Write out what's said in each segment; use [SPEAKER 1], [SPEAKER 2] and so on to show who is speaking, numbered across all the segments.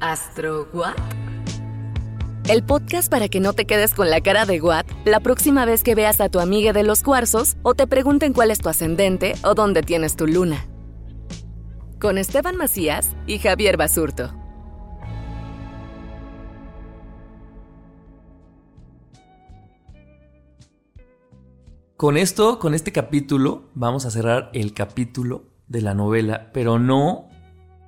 [SPEAKER 1] ¿Astro What? El podcast para que no te quedes con la cara de What la próxima vez que veas a tu amiga de los cuarzos o te pregunten cuál es tu ascendente o dónde tienes tu luna. Con Esteban Macías y Javier Basurto.
[SPEAKER 2] Con esto, con este capítulo, vamos a cerrar el capítulo de la novela, pero no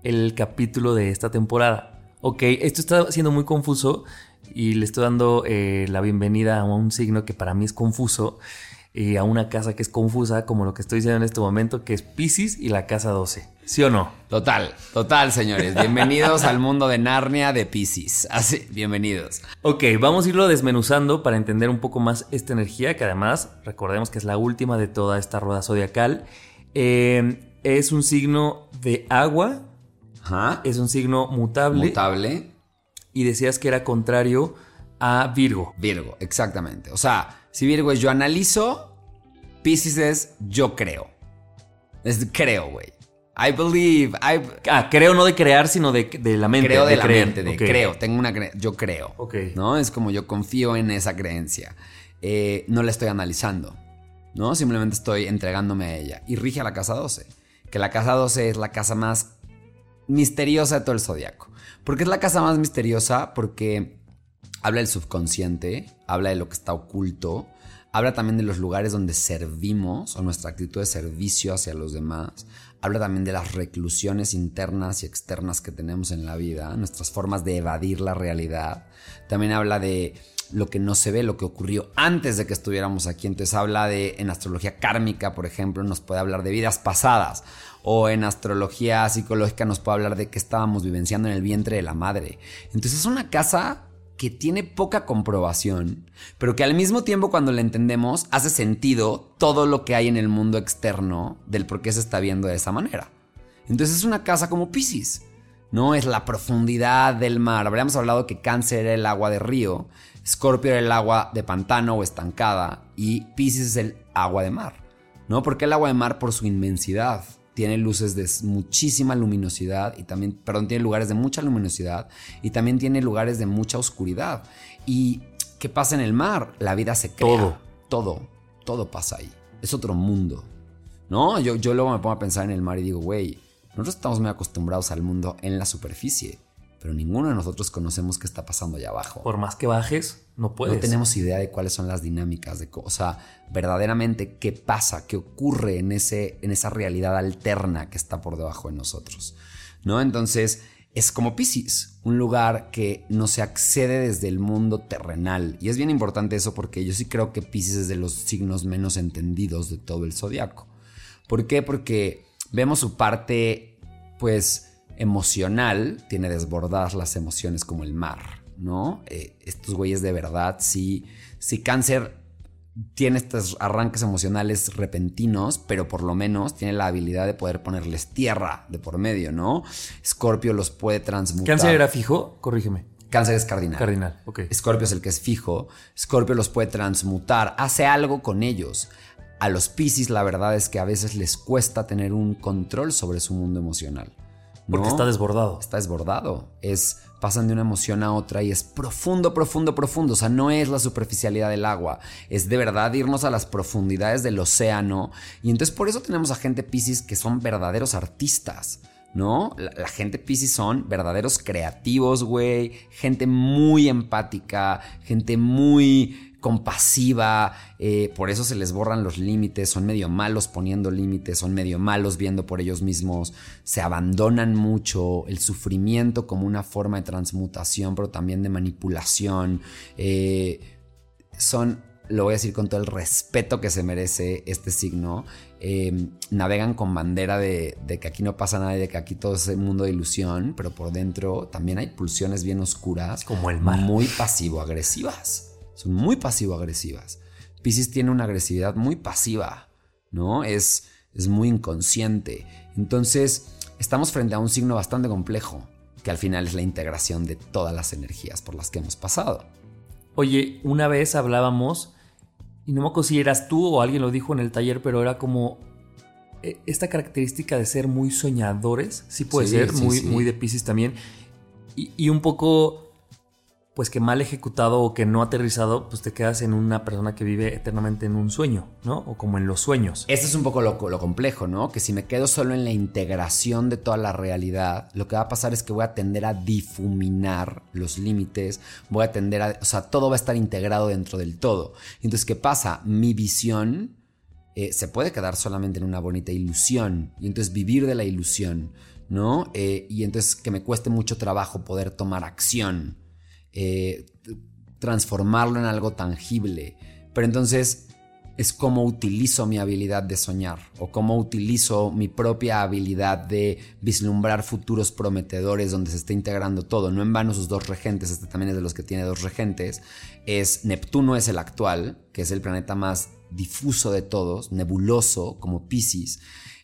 [SPEAKER 2] el capítulo de esta temporada. Ok, esto está siendo muy confuso y le estoy dando eh, la bienvenida a un signo que para mí es confuso y a una casa que es confusa, como lo que estoy diciendo en este momento, que es Pisces y la casa 12. ¿Sí o no?
[SPEAKER 3] Total, total, señores. Bienvenidos al mundo de Narnia de Pisces. Así, bienvenidos.
[SPEAKER 2] Ok, vamos a irlo desmenuzando para entender un poco más esta energía, que además recordemos que es la última de toda esta rueda zodiacal. Eh, es un signo de agua,
[SPEAKER 3] Ajá.
[SPEAKER 2] es un signo mutable.
[SPEAKER 3] Mutable.
[SPEAKER 2] Y decías que era contrario a Virgo.
[SPEAKER 3] Virgo, exactamente. O sea, si Virgo es yo analizo, Pisces es yo creo. Es creo, güey. I believe. I
[SPEAKER 2] Ah, creo no de crear, sino de, de la mente.
[SPEAKER 3] creo de, la
[SPEAKER 2] creer.
[SPEAKER 3] mente, de creo. Tengo una cre- yo creo.
[SPEAKER 2] Ok.
[SPEAKER 3] ¿No? Es como yo confío en esa creencia. Eh, no la estoy analizando. ¿No? Simplemente estoy entregándome a ella. Y rige a la casa 12. Que la casa 12 es la casa más misteriosa de todo el zodiaco. ¿Por qué es la casa más misteriosa? Porque habla del subconsciente, habla de lo que está oculto, habla también de los lugares donde servimos o nuestra actitud de servicio hacia los demás, habla también de las reclusiones internas y externas que tenemos en la vida, nuestras formas de evadir la realidad, también habla de lo que no se ve, lo que ocurrió antes de que estuviéramos aquí. Entonces habla de, en astrología kármica, por ejemplo, nos puede hablar de vidas pasadas. O en astrología psicológica nos puede hablar de que estábamos vivenciando en el vientre de la madre. Entonces es una casa que tiene poca comprobación, pero que al mismo tiempo cuando la entendemos hace sentido todo lo que hay en el mundo externo del por qué se está viendo de esa manera. Entonces es una casa como Pisces. No es la profundidad del mar. Habríamos hablado que Cáncer era el agua de río, Escorpio era el agua de pantano o estancada y Pisces es el agua de mar. ¿No? Porque el agua de mar por su inmensidad tiene luces de muchísima luminosidad y también, perdón, tiene lugares de mucha luminosidad y también tiene lugares de mucha oscuridad. ¿Y qué pasa en el mar? La vida se crea.
[SPEAKER 2] Todo.
[SPEAKER 3] Todo, todo pasa ahí. Es otro mundo. ¿No? Yo, yo luego me pongo a pensar en el mar y digo, güey, nosotros estamos muy acostumbrados al mundo en la superficie, pero ninguno de nosotros conocemos qué está pasando allá abajo.
[SPEAKER 2] Por más que bajes, no puedes.
[SPEAKER 3] No tenemos idea de cuáles son las dinámicas, de o sea, verdaderamente qué pasa, qué ocurre en, ese, en esa realidad alterna que está por debajo de nosotros. ¿No? Entonces, es como Pisces, un lugar que no se accede desde el mundo terrenal. Y es bien importante eso porque yo sí creo que Pisces es de los signos menos entendidos de todo el zodiaco. ¿Por qué? Porque vemos su parte, pues, emocional, tiene desbordadas las emociones como el mar, ¿no? Eh, estos güeyes de verdad, sí, sí cáncer tiene estos arranques emocionales repentinos, pero por lo menos tiene la habilidad de poder ponerles tierra de por medio, ¿no? Escorpio los puede transmutar.
[SPEAKER 2] ¿Cáncer era fijo? Corrígeme.
[SPEAKER 3] Cáncer es cardinal.
[SPEAKER 2] Cardinal, ok.
[SPEAKER 3] Escorpio es el que es fijo. Escorpio los puede transmutar, hace algo con ellos. A los Piscis la verdad es que a veces les cuesta tener un control sobre su mundo emocional.
[SPEAKER 2] Porque está desbordado.
[SPEAKER 3] Está desbordado. Es pasan de una emoción a otra y es profundo, profundo, profundo. O sea, no es la superficialidad del agua, es de verdad irnos a las profundidades del océano. Y entonces por eso tenemos a gente Pisces que son verdaderos artistas. ¿no? La, gente Pisces son verdaderos creativos, güey. Gente muy empática, gente muy compasiva. Eh, por eso se les borran los límites. Son medio malos poniendo límites, son medio malos viendo por ellos mismos. Se abandonan mucho. El sufrimiento como una forma de transmutación, pero también de manipulación. Eh, son lo voy a decir con todo el respeto que se merece este signo, Em, navegan con bandera de, que aquí no pasa nada y de que aquí todo es un mundo de ilusión, pero por dentro también hay pulsiones bien oscuras.
[SPEAKER 2] Como el mar.
[SPEAKER 3] Muy pasivo-agresivas. Son muy pasivo-agresivas. Pisces tiene una agresividad muy pasiva, ¿no? Es, es muy inconsciente. Entonces, estamos frente a un signo bastante complejo, que al final es la integración de todas las energías por las que hemos pasado.
[SPEAKER 2] Oye, una vez hablábamos y no me acuerdo si eras tú o alguien lo dijo en el taller, pero era como eh, esta característica de ser muy soñadores, sí puede ser, muy, muy de Pisces también, y, y, un poco pues que mal ejecutado o que no aterrizado, pues te quedas en una persona que vive eternamente en un sueño, ¿no? O como en los sueños.
[SPEAKER 3] Este es un poco lo, lo, complejo, ¿no? Que si me quedo solo en la integración de toda la realidad, lo que va a pasar es que voy a tender a difuminar los límites, voy a tender a... O sea, todo va a estar integrado dentro del todo. Entonces, ¿qué pasa? Mi visión eh, se puede quedar solamente en una bonita ilusión y entonces vivir de la ilusión, ¿no? Eh, y entonces que me cueste mucho trabajo poder tomar acción. Eh, transformarlo en algo tangible. Pero entonces es cómo utilizo mi habilidad de soñar o cómo utilizo mi propia habilidad de vislumbrar futuros prometedores donde se está integrando todo. No en vano sus dos regentes, este también es de los que tiene dos regentes. Es Neptuno es el actual, que es el planeta más difuso de todos, nebuloso como Pisces,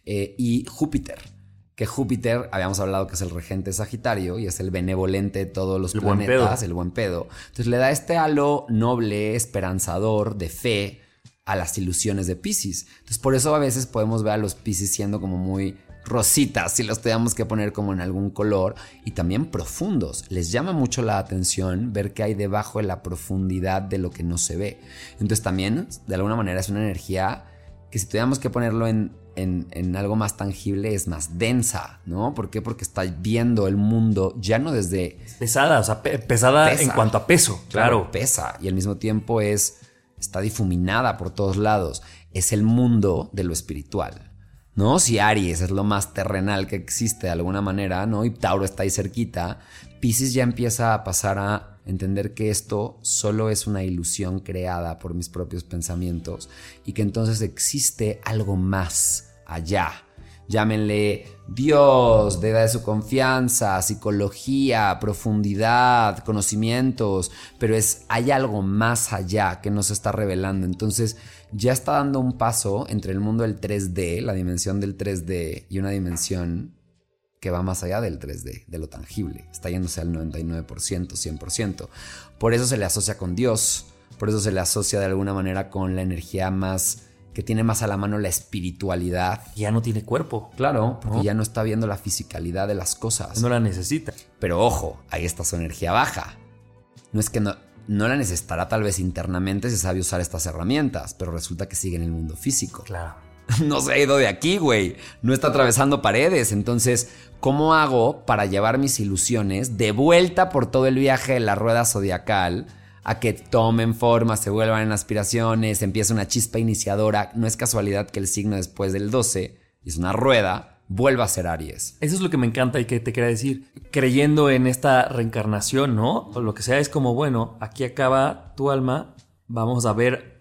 [SPEAKER 3] eh, y Júpiter que Júpiter, habíamos hablado que es el regente Sagitario y es el benevolente de todos los planetas, el buen pedo. Entonces le da este halo noble, esperanzador, de fe a las ilusiones de Pisces. Entonces por eso a veces podemos ver a los Pisces siendo como muy rositas, si los tenemos que poner como en algún color, y también profundos. Les llama mucho la atención ver qué hay debajo de la profundidad de lo que no se ve. Entonces también, de alguna manera, es una energía que si tuviéramos que ponerlo en en, algo más tangible es más densa, ¿no? ¿Por qué? Porque está viendo el mundo ya no desde...
[SPEAKER 2] Pesada, o sea, pesada en cuanto a peso, claro.
[SPEAKER 3] Pesa y al mismo tiempo es... Está difuminada por todos lados. Es el mundo de lo espiritual. ¿no? Si Aries es lo más terrenal que existe de alguna manera, ¿no? Y Tauro está ahí cerquita, Pisces ya empieza a pasar a entender que esto solo es una ilusión creada por mis propios pensamientos y que entonces existe algo más allá. Llámenle Dios, de su confianza, psicología, profundidad, conocimientos, pero es hay algo más allá que nos está revelando. Entonces ya está dando un paso entre el mundo del 3D, la dimensión del 3D y una dimensión que va más allá del 3D, de lo tangible. Está yéndose al 99%, 100%. Por eso se le asocia con Dios, por eso se le asocia de alguna manera con la energía más que tiene más a la mano la espiritualidad.
[SPEAKER 2] Ya no tiene cuerpo.
[SPEAKER 3] Claro, porque ya no está viendo la fisicalidad de las cosas.
[SPEAKER 2] No la necesita.
[SPEAKER 3] Pero ojo, ahí está su energía baja. No es que no, no la necesitará tal vez internamente si sabe usar estas herramientas, pero resulta que sigue en el mundo físico.
[SPEAKER 2] Claro.
[SPEAKER 3] no se ha ido de aquí, güey. No está atravesando paredes. Entonces, ¿cómo hago para llevar mis ilusiones de vuelta por todo el viaje de la rueda zodiacal? a que tomen forma, se vuelvan en aspiraciones, empieza una chispa iniciadora. No es casualidad que el signo después del 12, es una rueda, vuelva a ser Aries.
[SPEAKER 2] Eso es lo que me encanta y que te quería decir. Creyendo en esta reencarnación, ¿no? O lo que sea, es como, bueno, aquí acaba tu alma, vamos a ver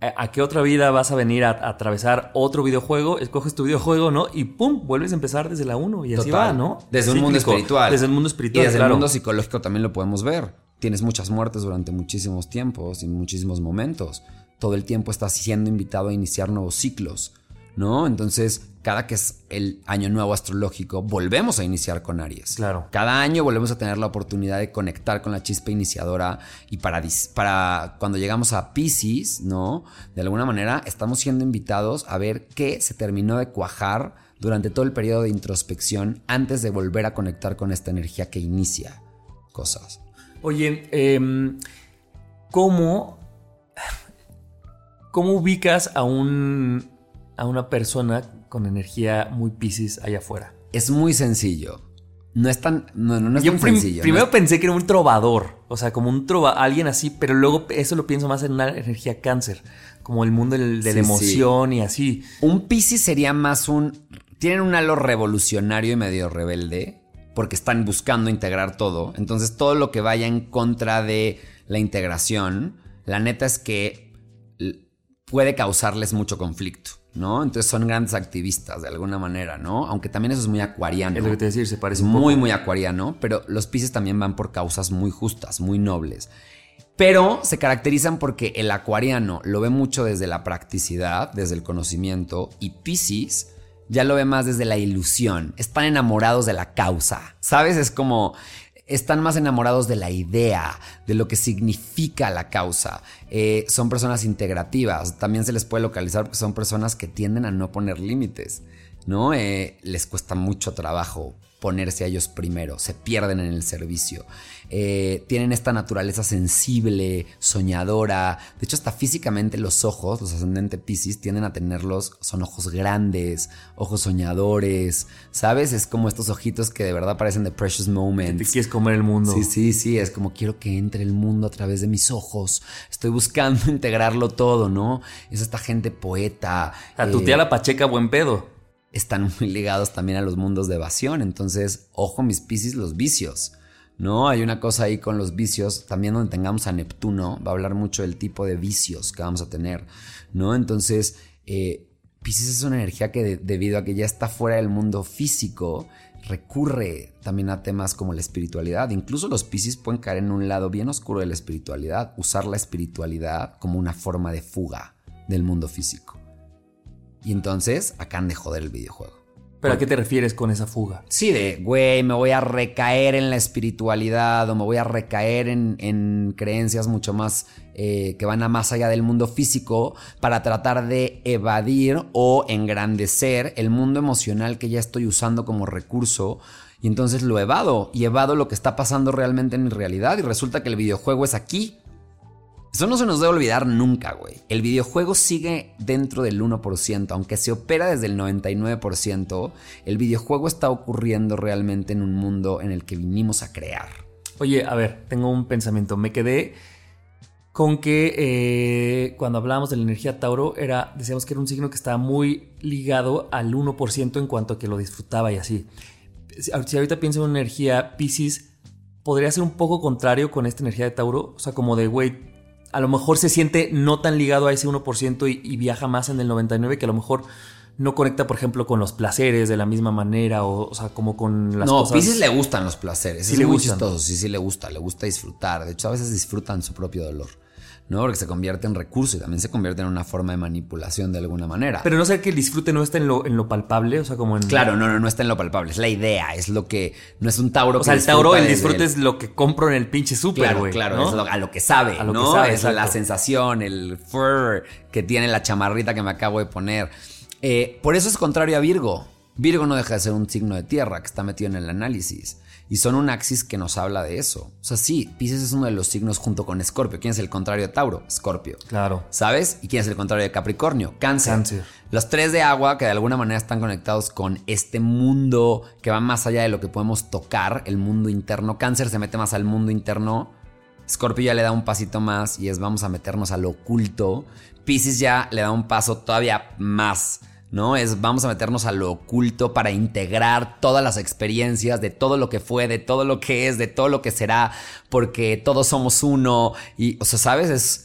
[SPEAKER 2] a qué otra vida vas a venir a, atravesar otro videojuego, escoges tu videojuego, ¿no? Y pum, vuelves a empezar desde la 1 y así va, ¿no?
[SPEAKER 3] Desde un mundo espiritual.
[SPEAKER 2] Desde el mundo espiritual.
[SPEAKER 3] Y desde el mundo psicológico también lo podemos ver. Tienes muchas muertes durante muchísimos tiempos y muchísimos momentos. Todo el tiempo estás siendo invitado a iniciar nuevos ciclos, ¿no? Entonces, cada que es el año nuevo astrológico, volvemos a iniciar con Aries.
[SPEAKER 2] Claro.
[SPEAKER 3] Cada año volvemos a tener la oportunidad de conectar con la chispa iniciadora y para, para cuando llegamos a Pisces, ¿no? De alguna manera estamos siendo invitados a ver qué se terminó de cuajar durante todo el periodo de introspección antes de volver a conectar con esta energía que inicia cosas.
[SPEAKER 2] Oye, em, ¿cómo, ¿cómo ubicas a, un, a una persona con energía muy Pisces allá afuera?
[SPEAKER 3] Es muy sencillo. No es tan, no, no es
[SPEAKER 2] Yo
[SPEAKER 3] tan
[SPEAKER 2] prim-
[SPEAKER 3] sencillo.
[SPEAKER 2] primero
[SPEAKER 3] ¿no?
[SPEAKER 2] pensé que era un trovador, o sea, como un trova, alguien así, pero luego eso lo pienso más en una energía cáncer, como el mundo del- de la
[SPEAKER 3] sí.
[SPEAKER 2] emoción y así.
[SPEAKER 3] Un Piscis sería más un. Tienen un halo revolucionario y medio rebelde, porque están buscando integrar todo. Entonces, todo lo que vaya en contra de la integración, la neta es que puede causarles mucho conflicto, ¿no? Entonces, son grandes activistas de alguna manera, ¿no? Aunque también eso es muy acuariano.
[SPEAKER 2] Es lo que te decir, se parece un
[SPEAKER 3] muy,
[SPEAKER 2] poco.
[SPEAKER 3] muy acuariano, pero los Pisces también van por causas muy justas, muy nobles. Pero se caracterizan porque el acuariano lo ve mucho desde la practicidad, desde el conocimiento, y Pisces ya lo ve más desde la ilusión. Están enamorados de la causa, ¿sabes? Es como están más enamorados de la idea, de lo que significa la causa. Eh, son personas integrativas, también se les puede localizar porque son personas que tienden a no poner límites, ¿no? Eh, les cuesta mucho trabajo ponerse a ellos primero, se pierden en el servicio. Eh, tienen esta naturaleza sensible, soñadora. De hecho, hasta físicamente los ojos, los ascendente Pisces, tienden a tenerlos, son ojos grandes, ojos soñadores, ¿sabes? Es como estos ojitos que de verdad parecen de precious
[SPEAKER 2] Te
[SPEAKER 3] moments.
[SPEAKER 2] quieres comer el mundo.
[SPEAKER 3] Sí, sí, sí, es como quiero que entre el mundo a través de mis ojos. Estoy buscando integrarlo todo, ¿no? Es esta gente poeta.
[SPEAKER 2] A tu
[SPEAKER 3] eh,
[SPEAKER 2] tía la Pacheca, buen pedo.
[SPEAKER 3] están muy ligados también a los mundos de evasión. Entonces, ojo, mis piscis, los vicios. ¿No? Hay una cosa ahí con los vicios, también donde tengamos a Neptuno, va a hablar mucho del tipo de vicios que vamos a tener, ¿no? Entonces, eh, Pisces es una energía que de- debido a que ya está fuera del mundo físico, recurre también a temas como la espiritualidad. Incluso los Pisces pueden caer en un lado bien oscuro de la espiritualidad, usar la espiritualidad como una forma de fuga del mundo físico. Y entonces acaban de joder el videojuego.
[SPEAKER 2] ¿Pero a qué te refieres con esa fuga?
[SPEAKER 3] Sí, de, güey, me voy a recaer en la espiritualidad o me voy a recaer en, en creencias mucho más eh, que van a más allá del mundo físico para tratar de evadir o engrandecer el mundo emocional que ya estoy usando como recurso. Y entonces lo evado y evado lo que está pasando realmente en mi realidad y resulta que el videojuego es aquí. Eso no se nos debe olvidar nunca, güey. El videojuego sigue dentro del 1%, aunque se opera desde el 99%, el videojuego está ocurriendo realmente en un mundo en el que vinimos a crear.
[SPEAKER 2] Oye, a ver, tengo un pensamiento. Me quedé con que eh, cuando hablábamos de la energía Tauro, era, decíamos que era un signo que estaba muy ligado al 1% en cuanto a que lo disfrutaba y así. Si ahorita pienso en una energía Pisces, podría ser un poco contrario con esta energía de Tauro. O sea, como de, güey, a lo mejor se siente no tan ligado a ese 1% y, y viaja más en el 99% que a lo mejor no conecta, por ejemplo, con los placeres de la misma manera o, o sea, como con las
[SPEAKER 3] no,
[SPEAKER 2] cosas...
[SPEAKER 3] Pisces le gustan los placeres,
[SPEAKER 2] Sí
[SPEAKER 3] es
[SPEAKER 2] le
[SPEAKER 3] muy
[SPEAKER 2] gustan.
[SPEAKER 3] chistoso, sí, sí le gusta, le gusta disfrutar. De hecho, a veces disfrutan su propio dolor, ¿no? Porque se convierte en recurso y también se convierte en una forma de manipulación de alguna manera.
[SPEAKER 2] Pero no sé que el disfrute no está en lo, en lo palpable, o sea, como en...
[SPEAKER 3] Claro, no, no, no está en lo palpable, es la idea, es lo que. No es un Tauro
[SPEAKER 2] O sea,
[SPEAKER 3] que
[SPEAKER 2] el Tauro, el disfrute es lo que compro en el pinche súper,
[SPEAKER 3] Claro, claro,
[SPEAKER 2] ¿no?
[SPEAKER 3] es lo- a lo que sabe,
[SPEAKER 2] A lo que
[SPEAKER 3] ¿no?
[SPEAKER 2] sabe,
[SPEAKER 3] es la sensación, el fur que tiene la chamarrita que me acabo de poner. Eh, por eso es contrario a Virgo. Virgo no deja de ser un signo de tierra que está metido en el análisis. Y son un axis que nos habla de eso. O sea, sí, Pisces es uno de los signos junto con Escorpio. ¿Quién es el contrario de Tauro? Escorpio.
[SPEAKER 2] Claro.
[SPEAKER 3] ¿Sabes? ¿Y quién es el contrario de Capricornio? Cáncer.
[SPEAKER 2] Cáncer.
[SPEAKER 3] Los tres de agua que de alguna manera están conectados con este mundo que va más allá de lo que podemos tocar, el mundo interno. Cáncer se mete más al mundo interno. Scorpio ya le da un pasito más y es vamos a meternos a lo oculto. Pisces ya le da un paso todavía más. ¿No? Es vamos a meternos a lo oculto para integrar todas las experiencias de todo lo que fue, de todo lo que es, de todo lo que será, porque todos somos uno. Y, o sea, ¿sabes? Es.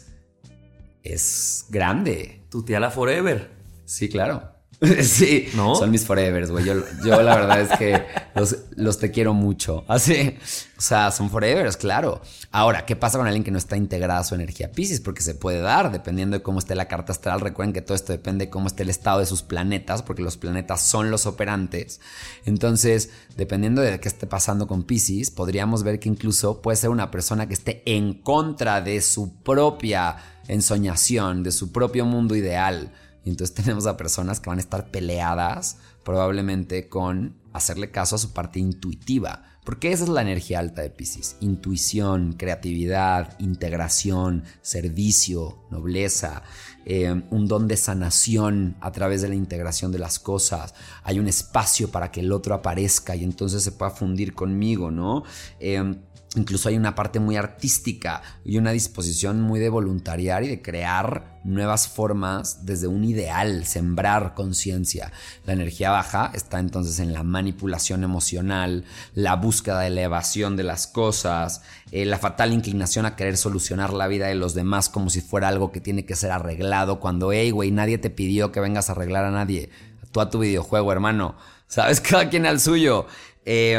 [SPEAKER 3] Es grande.
[SPEAKER 2] Tu tía la Forever.
[SPEAKER 3] Sí, claro. Sí,
[SPEAKER 2] ¿No?
[SPEAKER 3] son mis forevers, güey. Yo, yo la verdad es que los, los te quiero mucho. Así, o sea, son forevers, claro. Ahora, ¿qué pasa con alguien que no está integrada a su energía Pisces? Porque se puede dar, dependiendo de cómo esté la carta astral. Recuerden que todo esto depende de cómo esté el estado de sus planetas, porque los planetas son los operantes. Entonces, dependiendo de qué esté pasando con Pisces, podríamos ver que incluso puede ser una persona que esté en contra de su propia ensoñación, de su propio mundo ideal. Y entonces tenemos a personas que van a estar peleadas probablemente con hacerle caso a su parte intuitiva. Porque esa es la energía alta de Pisces. Intuición, creatividad, integración, servicio, nobleza, eh, un don de sanación a través de la integración de las cosas. Hay un espacio para que el otro aparezca y entonces se pueda fundir conmigo, ¿no? Eh, Incluso hay una parte muy artística y una disposición muy de voluntariar y de crear nuevas formas desde un ideal, sembrar conciencia. La energía baja está entonces en la manipulación emocional, la búsqueda de elevación de las cosas, eh, la fatal inclinación a querer solucionar la vida de los demás como si fuera algo que tiene que ser arreglado cuando, hey, güey, nadie te pidió que vengas a arreglar a nadie. Tú a tu videojuego, hermano. Sabes, cada quien al suyo. Eh,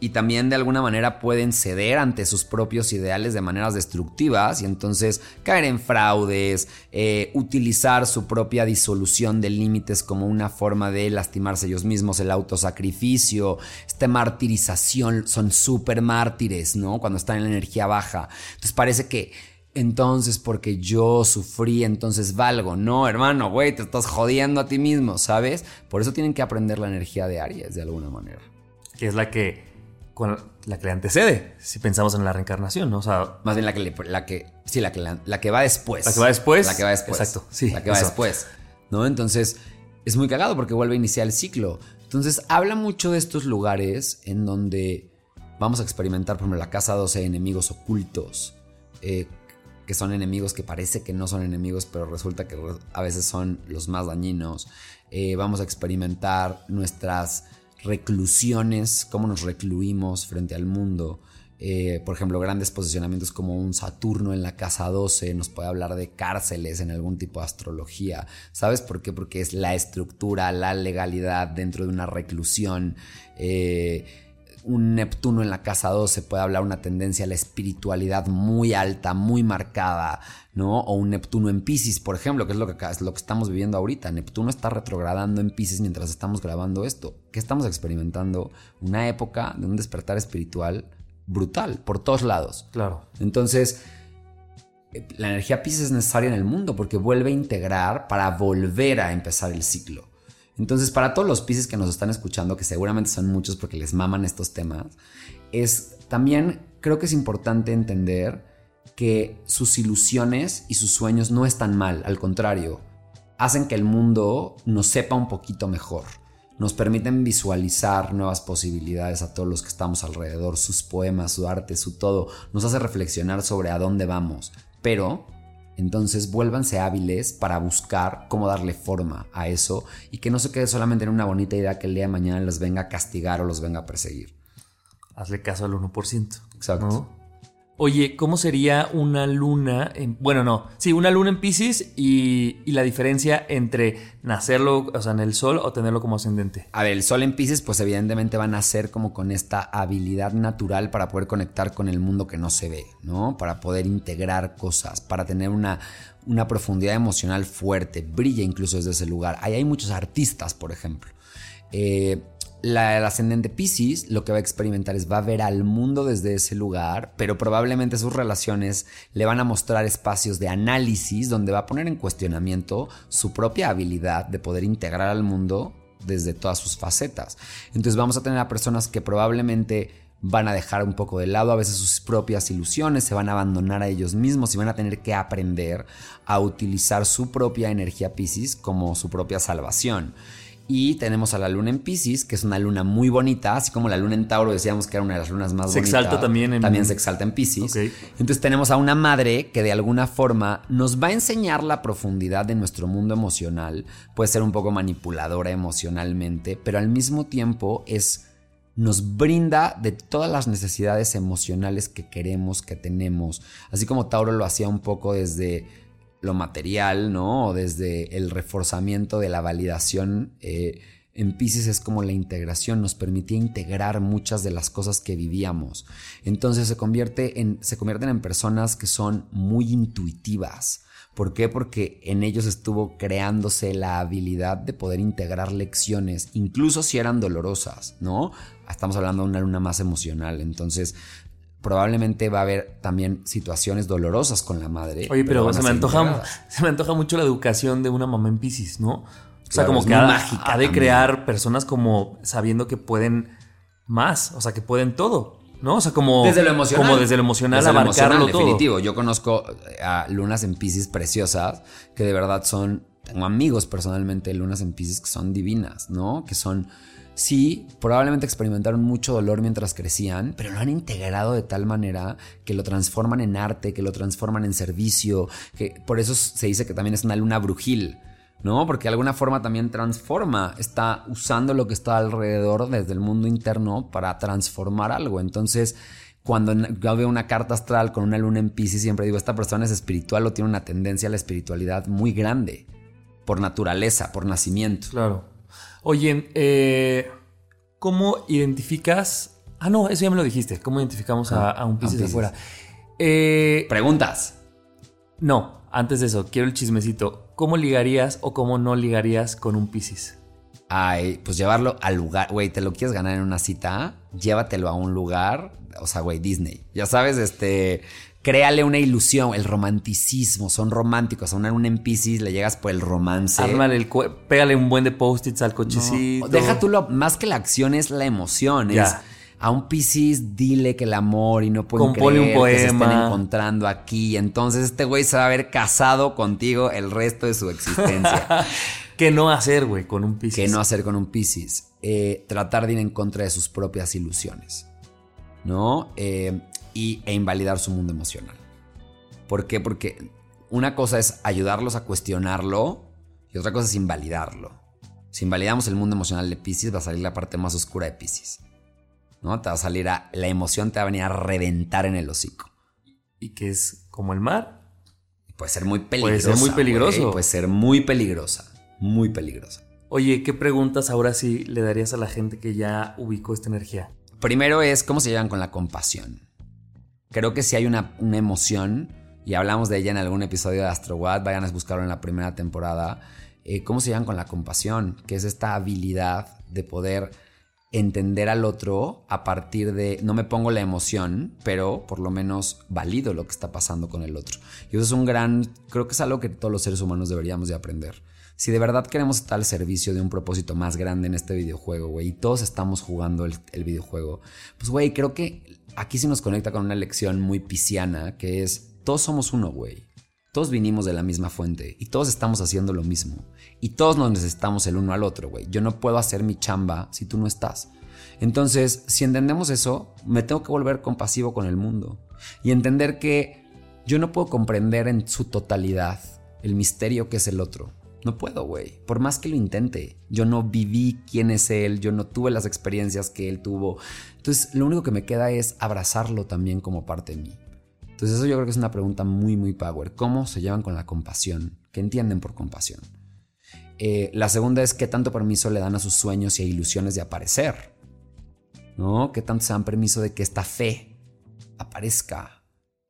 [SPEAKER 3] y también de alguna manera pueden ceder ante sus propios ideales de maneras destructivas y entonces caer en fraudes, eh, utilizar su propia disolución de límites como una forma de lastimarse ellos mismos, el autosacrificio, esta martirización, son súper mártires, ¿no? Cuando están en la energía baja. Entonces parece que entonces porque yo sufrí, entonces valgo. No, hermano, güey, te estás jodiendo a ti mismo, ¿sabes? Por eso tienen que aprender la energía de Aries de alguna manera.
[SPEAKER 2] Que es la que con la que le antecede, si pensamos en la reencarnación, ¿no? O sea,
[SPEAKER 3] más bien la que, le, la que sí, la que, la, la, que va después.
[SPEAKER 2] La que va después.
[SPEAKER 3] La que va después.
[SPEAKER 2] Exacto, sí.
[SPEAKER 3] La que va después, ¿no? Entonces, es muy cagado porque vuelve a iniciar el ciclo. Entonces, habla mucho de estos lugares en donde vamos a experimentar, por ejemplo, la casa 12 enemigos ocultos, eh, que son enemigos que parece que no son enemigos, pero resulta que a veces son los más dañinos. Eh, vamos a experimentar nuestras reclusiones, cómo nos recluimos frente al mundo. Eh, por ejemplo, grandes posicionamientos como un Saturno en la casa 12 nos puede hablar de cárceles en algún tipo de astrología. ¿Sabes por qué? Porque es la estructura, la legalidad dentro de una reclusión. Eh, un Neptuno en la casa 12 puede hablar una tendencia a la espiritualidad muy alta, muy marcada, ¿no? O un Neptuno en Pisces, por ejemplo, que es lo que, es lo que estamos viviendo ahorita. Neptuno está retrogradando en Pisces mientras estamos grabando esto. ¿Qué estamos experimentando? Una época de un despertar espiritual brutal, por todos lados.
[SPEAKER 2] Claro.
[SPEAKER 3] Entonces, la energía Pisces es necesaria en el mundo porque vuelve a integrar para volver a empezar el ciclo. Entonces, para todos los Pisces que nos están escuchando, que seguramente son muchos porque les maman estos temas, es también creo que es importante entender que sus ilusiones y sus sueños no están mal, al contrario, hacen que el mundo nos sepa un poquito mejor. Nos permiten visualizar nuevas posibilidades a todos los que estamos alrededor, sus poemas, su arte, su todo. Nos hace reflexionar sobre a dónde vamos. Pero entonces vuélvanse hábiles para buscar cómo darle forma a eso y que no se quede solamente en una bonita idea que el día de mañana les venga a castigar o los venga a perseguir.
[SPEAKER 2] Hazle caso al 1%.
[SPEAKER 3] Exacto.
[SPEAKER 2] ¿no? Oye, ¿cómo sería una luna en... Bueno, no. Sí, una luna en Pisces y, la diferencia entre nacerlo, o sea, en el sol o tenerlo como ascendente.
[SPEAKER 3] A ver, el sol en Pisces, pues evidentemente va a nacer como con esta habilidad natural para poder conectar con el mundo que no se ve, ¿no? Para poder integrar cosas, para tener una, una profundidad emocional fuerte, brilla incluso desde ese lugar. Ahí hay muchos artistas, por ejemplo. Eh, la, el ascendente Pisces lo que va a experimentar es va a ver al mundo desde ese lugar, pero probablemente sus relaciones le van a mostrar espacios de análisis donde va a poner en cuestionamiento su propia habilidad de poder integrar al mundo desde todas sus facetas. Entonces vamos a tener a personas que probablemente van a dejar un poco de lado a veces sus propias ilusiones, se van a abandonar a ellos mismos y van a tener que aprender a utilizar su propia energía Pisces como su propia salvación. Y tenemos a la luna en Pisces, que es una luna muy bonita, así como la luna en Tauro decíamos que era una de las lunas más
[SPEAKER 2] se
[SPEAKER 3] bonitas.
[SPEAKER 2] Se exalta también en...
[SPEAKER 3] También se exalta en Pisces.
[SPEAKER 2] Okay.
[SPEAKER 3] Entonces tenemos a una madre que de alguna forma nos va a enseñar la profundidad de nuestro mundo emocional. Puede ser un poco manipuladora emocionalmente, pero al mismo tiempo es nos brinda de todas las necesidades emocionales que queremos, que tenemos. Así como Tauro lo hacía un poco desde lo material, ¿no? O desde el reforzamiento de la validación. Eh, en Pisces es como la integración, nos permitía integrar muchas de las cosas que vivíamos. Entonces se, convierte en, se convierten en personas que son muy intuitivas. ¿Por qué? Porque en ellos estuvo creándose la habilidad de poder integrar lecciones, incluso si eran dolorosas, ¿no? Estamos hablando de una luna más emocional. Entonces, probablemente va a haber también situaciones dolorosas con la madre.
[SPEAKER 2] Oye, pero, se, me antoja, se me antoja mucho la educación de una mamá en Pisces, ¿no? O sea, como que ha, de crear personas como sabiendo que pueden más, o sea, que pueden todo, ¿no? O sea, como
[SPEAKER 3] desde lo emocional,
[SPEAKER 2] como desde lo emocional desde abarcarlo
[SPEAKER 3] definitivo. Yo conozco a lunas en Pisces preciosas que de verdad son tengo amigos personalmente de lunas en Pisces que son divinas, ¿no? Que son sí, probablemente experimentaron mucho dolor mientras crecían, pero lo han integrado de tal manera que lo transforman en arte, que lo transforman en servicio, que por eso se dice que también es una luna brujil. ¿no? Porque de alguna forma también transforma, está usando lo que está alrededor desde el mundo interno para transformar algo. Entonces, cuando yo veo una carta astral con una luna en Pisces, siempre digo, esta persona es espiritual o tiene una tendencia a la espiritualidad muy grande, por naturaleza, por nacimiento.
[SPEAKER 2] Claro. Oye, eh, ¿cómo identificas... Ah, no, eso ya me lo dijiste. ¿Cómo identificamos a, ah, un Pisces de afuera?
[SPEAKER 3] Eh, Preguntas.
[SPEAKER 2] No, antes de eso, quiero el chismecito. ¿cómo ligarías o cómo no ligarías con un Piscis?
[SPEAKER 3] Ay, pues llevarlo al lugar, güey, te lo quieres ganar en una cita, llévatelo a un lugar, o sea, güey, Disney. Ya sabes, este, créale una ilusión, el romanticismo, son románticos. A una luna en Pisces le llegas por el romance.
[SPEAKER 2] Ármale el pégale un buen de post-its al cochecito.
[SPEAKER 3] deja tú lo, más que la acción es la emoción, es a un Piscis dile que el amor y no pueden creer un poema. que se estén encontrando aquí. Entonces este güey se va a haber casado contigo el resto de su existencia.
[SPEAKER 2] ¿Qué no hacer, güey, con un Piscis?
[SPEAKER 3] ¿Qué no hacer con un Piscis? Eh, tratar de ir en contra de sus propias ilusiones, ¿no? Eh, y, e invalidar su mundo emocional. ¿Por qué? Porque una cosa es ayudarlos a cuestionarlo y otra cosa es invalidarlo. Si invalidamos el mundo emocional de Piscis, va a salir la parte más oscura de Piscis. ¿no? Te va a salir a, la emoción te va a venir a reventar en el hocico.
[SPEAKER 2] ¿Y que es como el mar?
[SPEAKER 3] Puede ser muy peligroso.
[SPEAKER 2] Puede ser muy peligroso.
[SPEAKER 3] Puede ser muy peligrosa, muy peligrosa.
[SPEAKER 2] Oye, ¿qué preguntas ahora sí le darías a la gente que ya ubicó esta energía?
[SPEAKER 3] Primero es cómo se llevan con la compasión. Creo que si hay una, una emoción, y hablamos de ella en algún episodio de Astro vayan a buscarlo en la primera temporada, eh, cómo se llevan con la compasión, que es esta habilidad de poder entender al otro a partir de, no me pongo la emoción, pero por lo menos valido lo que está pasando con el otro. Y eso es un gran, creo que es algo que todos los seres humanos deberíamos de aprender. Si de verdad queremos estar al servicio de un propósito más grande en este videojuego, güey, y todos estamos jugando el, videojuego, pues, güey, creo que aquí sí nos conecta con una lección muy pisciana, que es, todos somos uno, güey. Todos vinimos de la misma fuente y todos estamos haciendo lo mismo. Y todos nos necesitamos el uno al otro, güey. Yo no puedo hacer mi chamba si tú no estás. Entonces, si entendemos eso, me tengo que volver compasivo con el mundo. Y entender que yo no puedo comprender en su totalidad el misterio que es el otro. No puedo, güey. Por más que lo intente. Yo no viví quién es él, yo no tuve las experiencias que él tuvo. Entonces, lo único que me queda es abrazarlo también como parte de mí. Entonces eso yo creo que es una pregunta muy, muy power. ¿Cómo se llevan con la compasión? ¿Qué entienden por compasión? Eh, la segunda es qué tanto permiso le dan a sus sueños y a ilusiones de aparecer. ¿No? ¿Qué tanto se dan permiso de que esta fe aparezca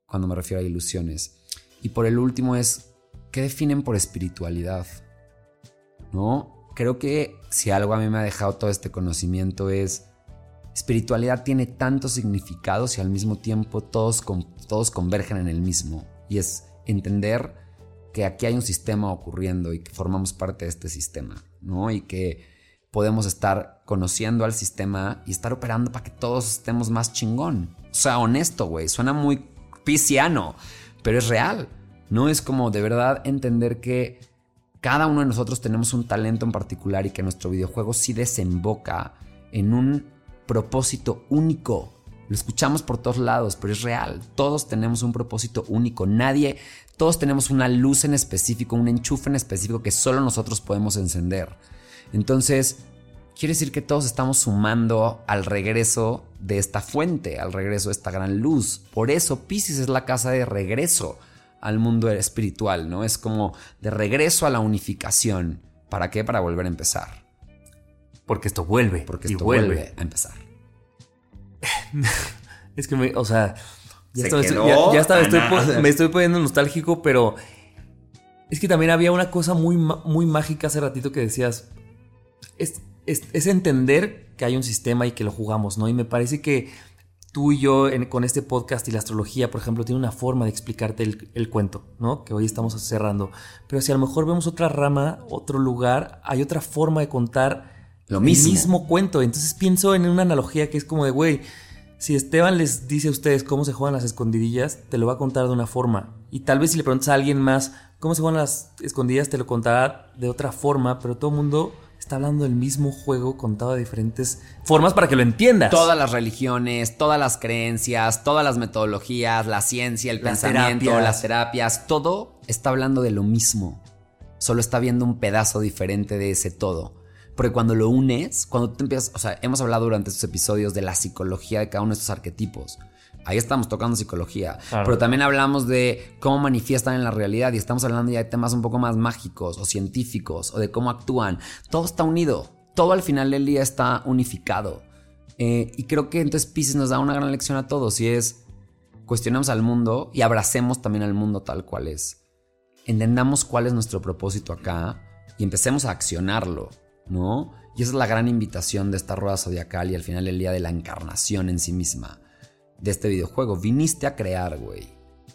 [SPEAKER 3] cuando me refiero a ilusiones? Y por el último es, ¿qué definen por espiritualidad? ¿No? Creo que si algo a mí me ha dejado todo este conocimiento es espiritualidad tiene tantos significados y al mismo tiempo todos, todos convergen en el mismo. Y es entender que aquí hay un sistema ocurriendo y que formamos parte de este sistema, ¿no? Y que podemos estar conociendo al sistema y estar operando para que todos estemos más chingón. O sea, honesto, güey. Suena muy pisciano, pero es real. No es como de verdad entender que cada uno de nosotros tenemos un talento en particular y que nuestro videojuego sí desemboca en un propósito único. Lo escuchamos por todos lados, pero es real. Todos tenemos un propósito único. Nadie, todos tenemos una luz en específico, un enchufe en específico que solo nosotros podemos encender. Entonces, quiere decir que todos estamos sumando al regreso de esta fuente, al regreso de esta gran luz. Por eso Pisces es la casa de regreso al mundo espiritual, ¿no? Es como de regreso a la unificación. ¿Para qué? Para volver a empezar.
[SPEAKER 2] Porque esto vuelve.
[SPEAKER 3] Porque esto vuelve. a empezar.
[SPEAKER 2] es que, me, o sea, ya, estaba, estoy, me estoy poniendo nostálgico, pero es que también había una cosa muy, muy mágica hace ratito que decías, es, es, entender que hay un sistema y que lo jugamos, ¿no? Y me parece que tú y yo con este podcast y la astrología, por ejemplo, tiene una forma de explicarte el, cuento, ¿no? Que hoy estamos cerrando. Pero si a lo mejor vemos otra rama, otro lugar, hay otra forma de contar
[SPEAKER 3] lo mismo.
[SPEAKER 2] el mismo cuento. Entonces pienso en una analogía que es como de, güey, si Esteban les dice a ustedes cómo se juegan las escondidillas, te lo va a contar de una forma. Y tal vez si le preguntas a alguien más cómo se juegan las escondidillas, te lo contará de otra forma, pero todo el mundo está hablando del mismo juego contado de diferentes formas para que lo entiendas.
[SPEAKER 3] Todas las religiones, todas las creencias, todas las metodologías, la ciencia, el pensamiento, las terapias, todo está hablando de lo mismo. Solo está viendo un pedazo diferente de ese todo. Porque cuando lo unes, cuando te empiezas, o sea, hemos hablado durante estos episodios de la psicología de cada uno de estos arquetipos. Ahí estamos tocando psicología. Pero también hablamos de cómo manifiestan en la realidad y estamos hablando ya de temas un poco más mágicos o científicos o de cómo actúan. Todo está unido. Todo al final del día está unificado. Eh, y creo que entonces Pisces nos da una gran lección a todos y es cuestionemos al mundo y abracemos también al mundo tal cual es. Entendamos cuál es nuestro propósito acá y empecemos a accionarlo, ¿no? Y esa es la gran invitación de esta rueda zodiacal y al final del día de la encarnación en sí misma de este videojuego. Viniste a crear, güey.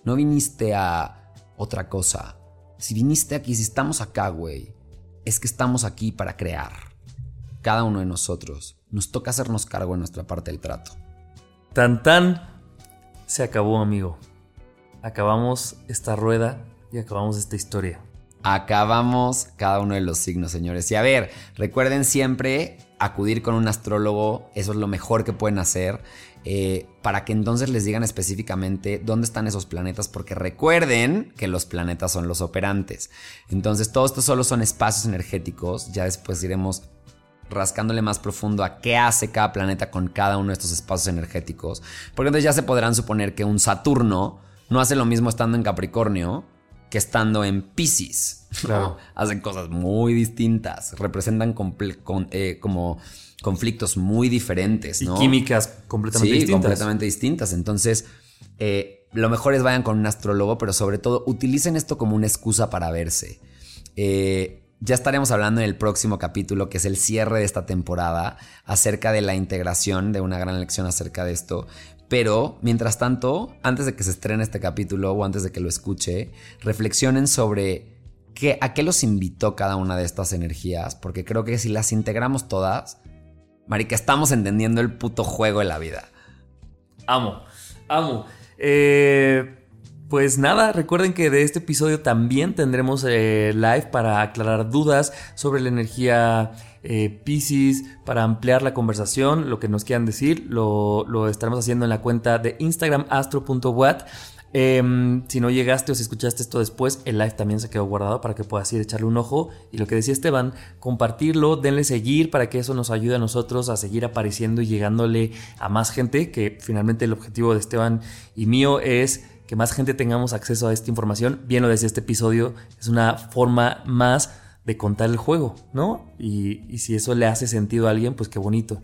[SPEAKER 3] No viniste a otra cosa. Si viniste aquí, si estamos acá, güey, es que estamos aquí para crear. Cada uno de nosotros. Nos toca hacernos cargo de nuestra parte del trato.
[SPEAKER 2] Tan tan. Se acabó, amigo. Acabamos esta rueda y acabamos esta historia.
[SPEAKER 3] Acabamos cada uno de los signos, señores. Y a ver, recuerden siempre acudir con un astrólogo. Eso es lo mejor que pueden hacer. Eh, para que entonces les digan específicamente dónde están esos planetas, porque recuerden que los planetas son los operantes. Entonces, todo esto solo son espacios energéticos, ya después iremos rascándole más profundo a qué hace cada planeta con cada uno de estos espacios energéticos, porque entonces ya se podrán suponer que un Saturno no hace lo mismo estando en Capricornio que estando en Pisces. Claro. Hacen cosas muy distintas, representan eh, como conflictos muy diferentes, ¿no?
[SPEAKER 2] Y químicas completamente sí,
[SPEAKER 3] completamente distintas. Entonces, eh, lo mejor es vayan con un astrólogo, pero sobre todo utilicen esto como una excusa para verse. Eh, ya estaremos hablando en el próximo capítulo, que es el cierre de esta temporada, acerca de la integración, de una gran lección acerca de esto. Pero, mientras tanto, antes de que se estrene este capítulo o antes de que lo escuche, reflexionen sobre qué, a qué los invitó cada una de estas energías, porque creo que si las integramos todas, Marica, estamos entendiendo el puto juego de la vida.
[SPEAKER 2] Amo, amo. Eh, pues nada, recuerden que de este episodio también tendremos eh, live para aclarar dudas sobre la energía eh, Pisces, para ampliar la conversación, lo que nos quieran decir, lo, lo estaremos haciendo en la cuenta de Instagram astro.wat. Em, si no llegaste o si escuchaste esto después, el live también se quedó guardado para que puedas ir echarle un ojo. Y lo que decía Esteban, compartirlo, denle seguir para que eso nos ayude a nosotros a seguir apareciendo y llegándole a más gente, que finalmente el objetivo de Esteban y mío es que más gente tengamos acceso a esta información. Bien lo decía este episodio, es una forma más de contar el juego, ¿no? Y, y si eso le hace sentido a alguien, pues qué bonito.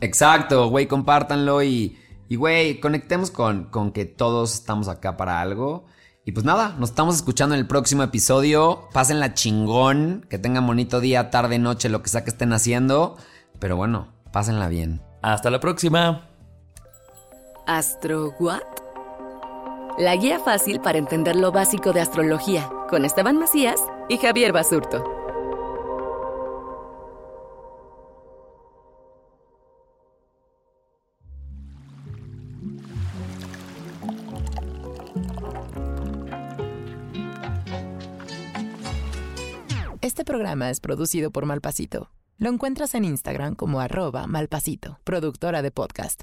[SPEAKER 3] Exacto, güey, compártanlo y y güey, conectemos con, con que todos estamos acá para algo. Y pues nada, nos estamos escuchando en el próximo episodio. Pásenla chingón, que tengan bonito día, tarde, noche, lo que sea que estén haciendo. Pero bueno, pásenla bien.
[SPEAKER 2] Hasta la próxima.
[SPEAKER 1] ¿Astro What? La guía fácil para entender lo básico de astrología, con Esteban Macías y Javier Basurto.
[SPEAKER 4] Este programa es producido por Malpasito. Lo encuentras en Instagram como arroba malpasito, productora de podcast.